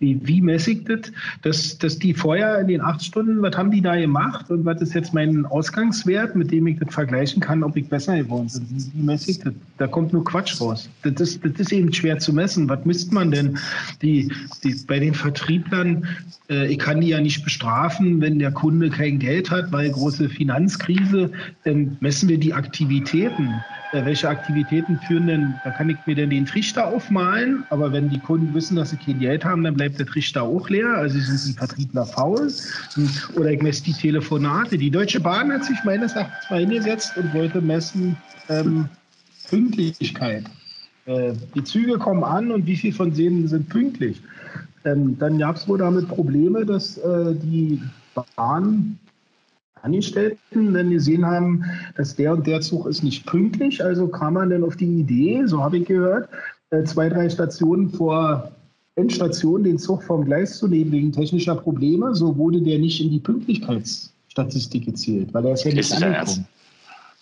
wie, wie ich das? Dass, dass die vorher in den acht Stunden, was haben die da gemacht und was ist jetzt mein Ausgangswert, mit dem ich das vergleichen kann, ob ich besser geworden bin? Wie, ich das? Da kommt nur Quatsch raus. Das ist, das ist eben schwer zu messen. Was misst man denn? Die, die, bei den Vertrieblern, äh, ich kann die ja nicht bestrafen, wenn der Kunde kein Geld hat, weil große Finanzkrise, dann messen wir die Aktivitäten. Äh, welche Aktivitäten führen denn, da kann ich mir denn den Trichter aufmalen, aber wenn die Kunden wissen, dass sie kein Geld haben, dann der Trichter auch leer, also sind die Vertriebler faul. Oder ich messe die Telefonate. Die Deutsche Bahn hat sich meines Erachtens mal hingesetzt und wollte messen ähm, Pünktlichkeit. Äh, die Züge kommen an und wie viel von denen sind pünktlich? Ähm, dann gab es wohl damit Probleme, dass äh, die Bahn Angestellten dann gesehen haben, dass der und der Zug ist nicht pünktlich. Also kam man dann auf die Idee, so habe ich gehört, äh, zwei, drei Stationen vor Endstation den Zug vom Gleis zu nehmen wegen technischer Probleme. So wurde der nicht in die Pünktlichkeitsstatistik gezählt, weil er ist ja nicht angekommen.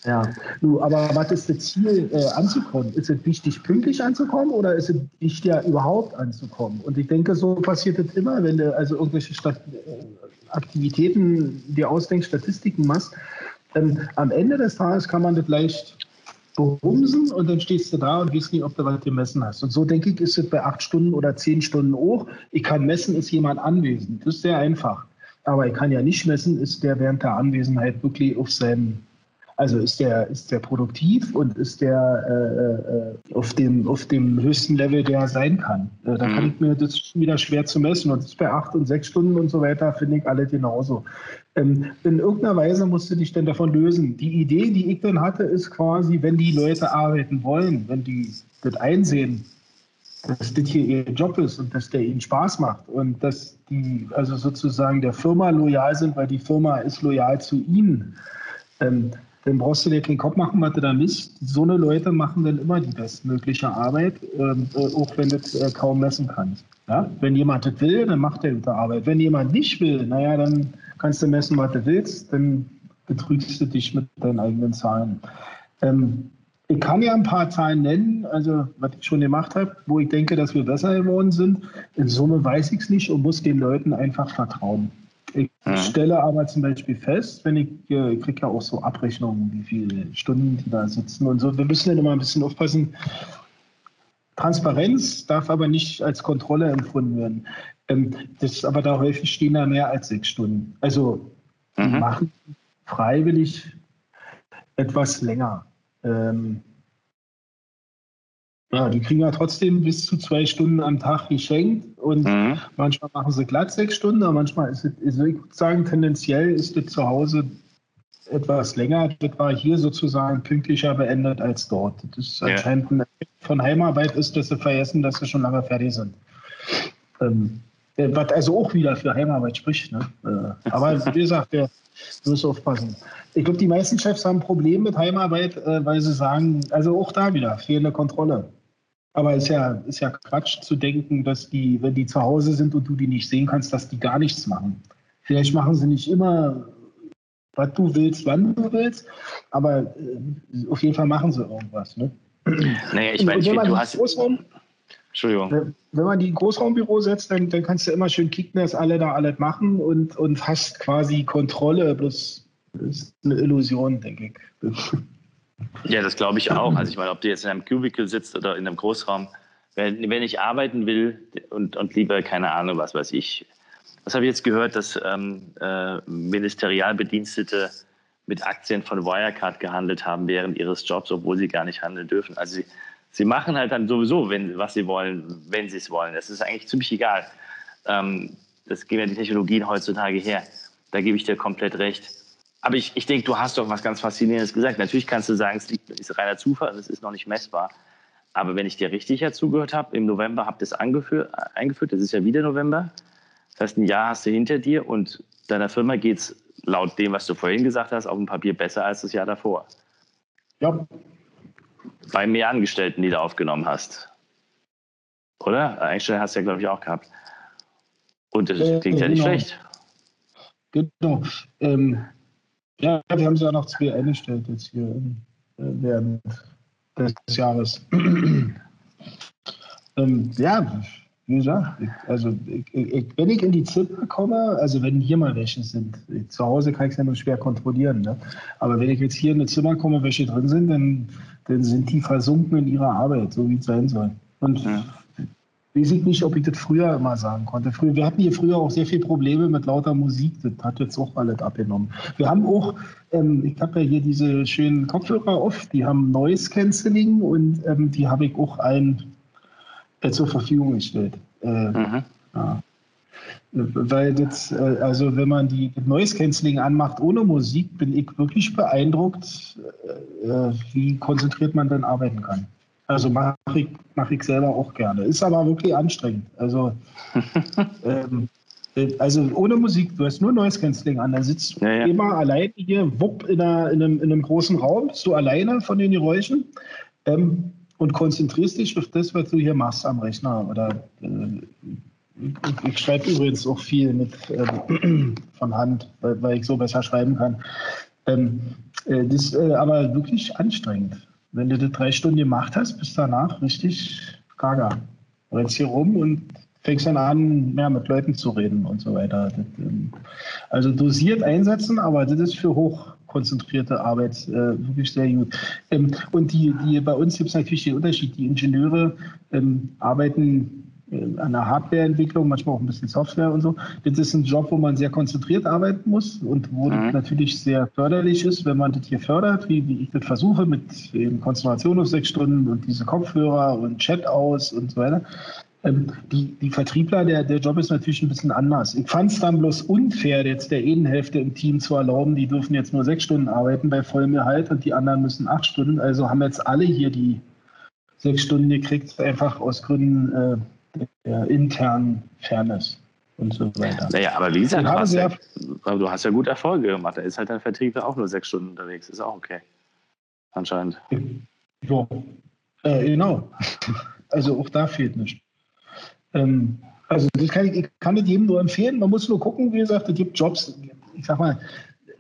Ja, du, aber was ist das Ziel, äh, anzukommen? Ist es wichtig, pünktlich anzukommen oder ist es wichtig, überhaupt anzukommen? Und ich denke, so passiert es immer, wenn du also irgendwelche Stat Aktivitäten dir ausdenkst, Statistiken machst. Ähm, am Ende des Tages kann man das leicht bumsen und dann stehst du da und weißt nicht, ob du was gemessen hast. Und so denke ich, ist es bei acht Stunden oder zehn Stunden auch. Ich kann messen, ist jemand anwesend. Das ist sehr einfach. Aber ich kann ja nicht messen, ist der während der Anwesenheit wirklich auf seinem also ist der, ist der produktiv und ist der äh, äh, auf, dem, auf dem höchsten Level, der er sein kann. Äh, da mhm. kann ich mir das wieder schwer zu messen. Und das ist bei acht und sechs Stunden und so weiter, finde ich alle genauso. Ähm, in irgendeiner Weise musst du dich dann davon lösen. Die Idee, die ich dann hatte, ist quasi, wenn die Leute arbeiten wollen, wenn die das einsehen, dass das hier ihr Job ist und dass der ihnen Spaß macht und dass die also sozusagen der Firma loyal sind, weil die Firma ist loyal zu ihnen. Ähm, dann brauchst du dir keinen Kopf machen, was du da misst. So eine Leute machen dann immer die bestmögliche Arbeit, ähm, äh, auch wenn du es äh, kaum messen kannst. Ja? Wenn jemand das will, dann macht er gute Arbeit. Wenn jemand nicht will, naja, dann kannst du messen, was du willst, dann betrügst du dich mit deinen eigenen Zahlen. Ähm, ich kann ja ein paar Zahlen nennen, also was ich schon gemacht habe, wo ich denke, dass wir besser geworden sind. In Summe weiß ich es nicht und muss den Leuten einfach vertrauen. Ich mhm. stelle aber zum Beispiel fest, wenn ich, ich kriege ja auch so Abrechnungen, wie viele Stunden die da sitzen und so. Wir müssen dann immer ein bisschen aufpassen. Transparenz darf aber nicht als Kontrolle empfunden werden. Ähm, das ist aber da häufig stehen da mehr als sechs Stunden. Also mhm. machen freiwillig etwas länger. Ähm, ja, die kriegen ja trotzdem bis zu zwei Stunden am Tag geschenkt und mhm. manchmal machen sie glatt sechs Stunden, aber manchmal ist es, also ich würde sagen, tendenziell ist es zu Hause etwas länger. Das war hier sozusagen pünktlicher beendet als dort. Das ist ja. anscheinend ein Effekt von Heimarbeit ist, dass sie vergessen, dass sie schon lange fertig sind. Ähm, was also auch wieder für Heimarbeit spricht. Ne? Äh, aber wie gesagt, wir müssen aufpassen. Ich glaube, die meisten Chefs haben ein Problem mit Heimarbeit, äh, weil sie sagen, also auch da wieder, fehlende Kontrolle. Aber es ist ja, ist ja Quatsch zu denken, dass die, wenn die zu Hause sind und du die nicht sehen kannst, dass die gar nichts machen. Vielleicht machen sie nicht immer, was du willst, wann du willst, aber äh, auf jeden Fall machen sie irgendwas. Ne? Naja, ich meine, du hast. Großraum, Entschuldigung. Wenn man die Großraumbüro setzt, dann, dann kannst du immer schön kicken, dass alle da alles machen und, und hast quasi Kontrolle. Bloß ist eine Illusion, denke ich. Ja, das glaube ich auch. Also ich meine, ob du jetzt in einem Cubicle sitzt oder in einem Großraum, wenn, wenn ich arbeiten will und, und lieber, keine Ahnung, was weiß ich, was habe ich jetzt gehört, dass ähm, äh, Ministerialbedienstete mit Aktien von Wirecard gehandelt haben während ihres Jobs, obwohl sie gar nicht handeln dürfen. Also sie, sie machen halt dann sowieso, wenn, was sie wollen, wenn sie es wollen. Das ist eigentlich ziemlich egal. Ähm, das geben ja die Technologien heutzutage her. Da gebe ich dir komplett recht. Aber ich, ich denke, du hast doch was ganz Faszinierendes gesagt. Natürlich kannst du sagen, es liegt, ist reiner Zufall, es ist noch nicht messbar. Aber wenn ich dir richtig zugehört habe, im November habt ihr es eingeführt, das ist ja wieder November. Das heißt, ein Jahr hast du hinter dir und deiner Firma geht es laut dem, was du vorhin gesagt hast, auf dem Papier besser als das Jahr davor. Ja. Bei mehr Angestellten, die du aufgenommen hast. Oder? Einstellungen hast du ja, glaube ich, auch gehabt. Und das äh, klingt ja nicht genau. schlecht. Genau. Ähm, ja, wir haben ja noch zwei eingestellt jetzt hier äh, während des Jahres. ähm, ja, wie gesagt, also ich, ich, wenn ich in die Zimmer komme, also wenn hier mal welche sind, zu Hause kann ich es ja nur schwer kontrollieren, ne? aber wenn ich jetzt hier in ein Zimmer komme, welche drin sind, dann, dann sind die versunken in ihrer Arbeit, so wie es sein soll. Und ja weiß ich nicht, ob ich das früher immer sagen konnte. Früher, wir hatten hier früher auch sehr viele Probleme mit lauter Musik. Das hat jetzt auch alles abgenommen. Wir haben auch, ähm, ich habe ja hier diese schönen Kopfhörer auf, die haben Noise Cancelling und ähm, die habe ich auch allen äh, zur Verfügung gestellt. Äh, mhm. ja. Weil das, äh, also wenn man die Noise Cancelling anmacht ohne Musik, bin ich wirklich beeindruckt, äh, äh, wie konzentriert man dann arbeiten kann. Also mache ich, mach ich selber auch gerne. Ist aber wirklich anstrengend. Also, ähm, also ohne Musik, du hast nur Noise Cancelling an. Da sitzt du ja, ja. immer alleine hier, wupp, in, einer, in, einem, in einem großen Raum, bist du alleine von den Geräuschen ähm, und konzentrierst dich auf das, was du hier machst am Rechner. Oder äh, ich, schreibe übrigens auch viel mit äh, von Hand, weil, weil, ich so besser schreiben kann. Ähm, äh, das ist äh, aber wirklich anstrengend. Wenn du das drei Stunden gemacht hast, bist danach richtig gaga. Rennst hier rum und fängst dann an, mehr mit Leuten zu reden und so weiter. Das, ähm, also dosiert einsetzen, aber das ist für hoch, konzentrierte Arbeit äh, wirklich sehr gut. Ähm, und die, die, bei uns gibt es natürlich den Unterschied. Die Ingenieure ähm, arbeiten an der Hardwareentwicklung, manchmal auch ein bisschen Software und so. Das ist ein Job, wo man sehr konzentriert arbeiten muss und wo mhm. natürlich sehr förderlich ist, wenn man das hier fördert, wie, wie ich das versuche, mit Konzentration auf sechs Stunden und diese Kopfhörer und Chat aus und so weiter. Ähm, die, die Vertriebler, der, der Job ist natürlich ein bisschen anders. Ich fand es dann bloß unfair, jetzt der einen Hälfte im Team zu erlauben, die dürfen jetzt nur sechs Stunden arbeiten bei vollem Gehalt und die anderen müssen acht Stunden. Also haben jetzt alle hier die sechs Stunden gekriegt, einfach aus Gründen äh, der internen Fairness und so weiter. Naja, aber wie gesagt, du hast, ja, du hast ja gut Erfolge gemacht. Da ist halt dein Vertriebler auch nur sechs Stunden unterwegs. Ist auch okay. Anscheinend. Ja, äh, genau. Also auch da fehlt nichts. Ähm, also das kann ich, ich kann es jedem nur empfehlen. Man muss nur gucken, wie gesagt, es gibt Jobs, ich sag mal,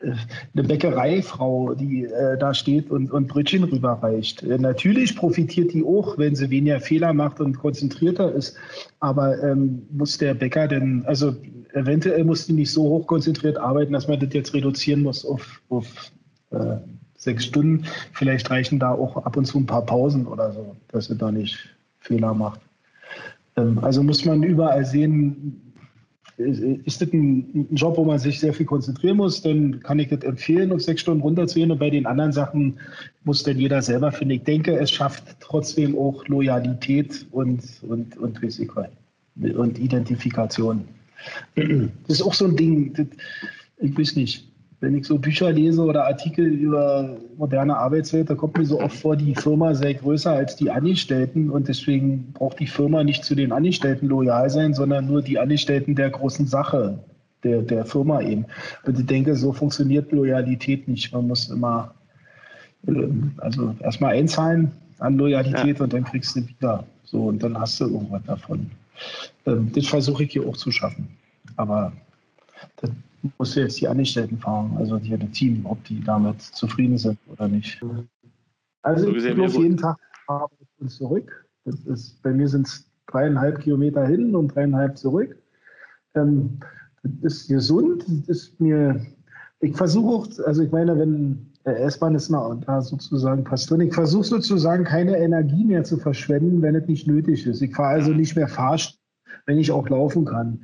eine Bäckereifrau, die äh, da steht und, und Brötchen rüberreicht. Äh, natürlich profitiert die auch, wenn sie weniger Fehler macht und konzentrierter ist. Aber ähm, muss der Bäcker denn, also eventuell muss die nicht so hoch konzentriert arbeiten, dass man das jetzt reduzieren muss auf, auf äh, sechs Stunden. Vielleicht reichen da auch ab und zu ein paar Pausen oder so, dass sie da nicht Fehler macht. Ähm, also muss man überall sehen, ist das ein, Job, wo man sich sehr viel konzentrieren muss, dann kann ich das empfehlen, auf sechs Stunden runterzugehen. Und bei den anderen Sachen muss dann jeder selber finden. Ich denke, es schafft trotzdem auch Loyalität und, und, und Risiko und Identifikation. Das ist auch so ein Ding, das, ich weiß nicht wenn ich so Bücher lese oder Artikel über moderne Arbeitswelt, da kommt mir so oft vor, die Firma sei größer als die Angestellten und deswegen braucht die Firma nicht zu den Angestellten loyal sein, sondern nur die Angestellten der großen Sache, der, der Firma eben. Und ich denke, so funktioniert Loyalität nicht. Man muss immer, ähm, also erstmal einzahlen an Loyalität ja. und dann kriegst du wieder. So, und dann hast du irgendwas davon. Ähm, das versuche ich hier auch zu schaffen. Aber das muss jetzt die Angestellten fahren, also die, das Team, ob die damit zufrieden sind oder nicht. Also so ich bin auf jeden Tag und zurück. Das ist, bei mir sind es dreieinhalb Kilometer hin und dreieinhalb zurück. Ähm, das ist gesund. Das ist mir, ich versuche auch, also ich meine, wenn S-Bahn ist da sozusagen passt drin. Ich versuche sozusagen keine Energie mehr zu verschwenden, wenn es nicht nötig ist. Ich fahre also nicht mehr Fahrstuhl wenn ich auch laufen kann.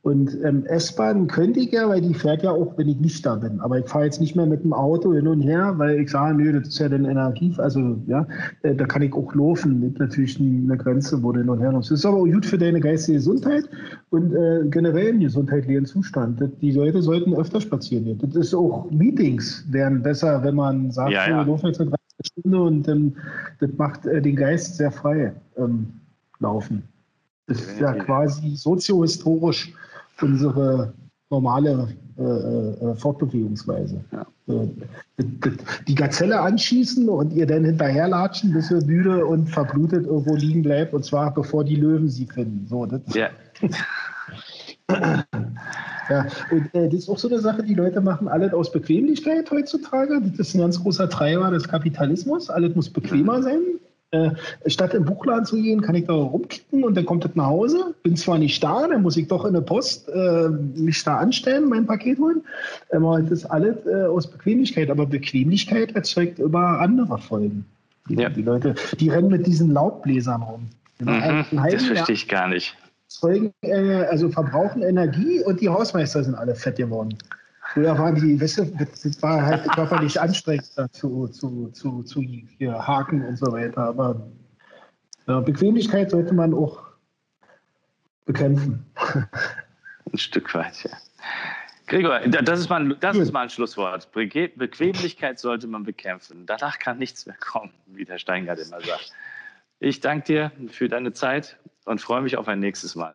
Und ähm, S-Bahn könnte ich ja, weil die fährt ja auch, wenn ich nicht da bin. Aber ich fahre jetzt nicht mehr mit dem Auto hin und her, weil ich sage, nö, das ist ja dann Energie, also ja, äh, da kann ich auch laufen. Mit natürlich eine Grenze, wo du hin und her musst. Das ist aber auch gut für deine geistige Gesundheit und äh, generell im gesundheitlichen Zustand. Die Leute sollten öfter spazieren gehen. Das ist auch Meetings wären besser, wenn man sagt, ja, ja. wir laufen jetzt eine Stunde und ähm, das macht äh, den Geist sehr frei ähm, laufen. Das ist ja quasi soziohistorisch unsere normale äh, äh, Fortbewegungsweise. Ja. Äh, die Gazelle anschießen und ihr dann hinterherlatschen, bis ihr müde und verblutet irgendwo liegen bleibt, und zwar bevor die Löwen sie finden. So, das ja. ja, und äh, das ist auch so eine Sache, die Leute machen alles aus Bequemlichkeit heutzutage. Das ist ein ganz großer Treiber des Kapitalismus. Alles muss bequemer sein. Äh, statt im Buchladen zu gehen, kann ich da rumklicken und dann kommt das nach Hause. Bin zwar nicht da, dann muss ich doch in der Post äh, mich da anstellen, mein Paket holen. Aber das ist alles äh, aus Bequemlichkeit. Aber Bequemlichkeit erzeugt immer andere Folgen. Die, ja. die Leute, die rennen mit diesen Laubbläsern rum. Mhm, das verstehe ich gar nicht. Zeugen, äh, also verbrauchen Energie und die Hausmeister sind alle fett geworden. Früher waren die, weißt du, das war halt körperlich anstrengend zu, zu, zu, zu hier haken und so weiter. Aber ja, Bequemlichkeit sollte man auch bekämpfen. Ein Stück weit, ja. Gregor, das ist mal, das ist mal ein Schlusswort. Bequemlichkeit sollte man bekämpfen. Danach kann nichts mehr kommen, wie der Steingart immer sagt. Ich danke dir für deine Zeit und freue mich auf ein nächstes Mal.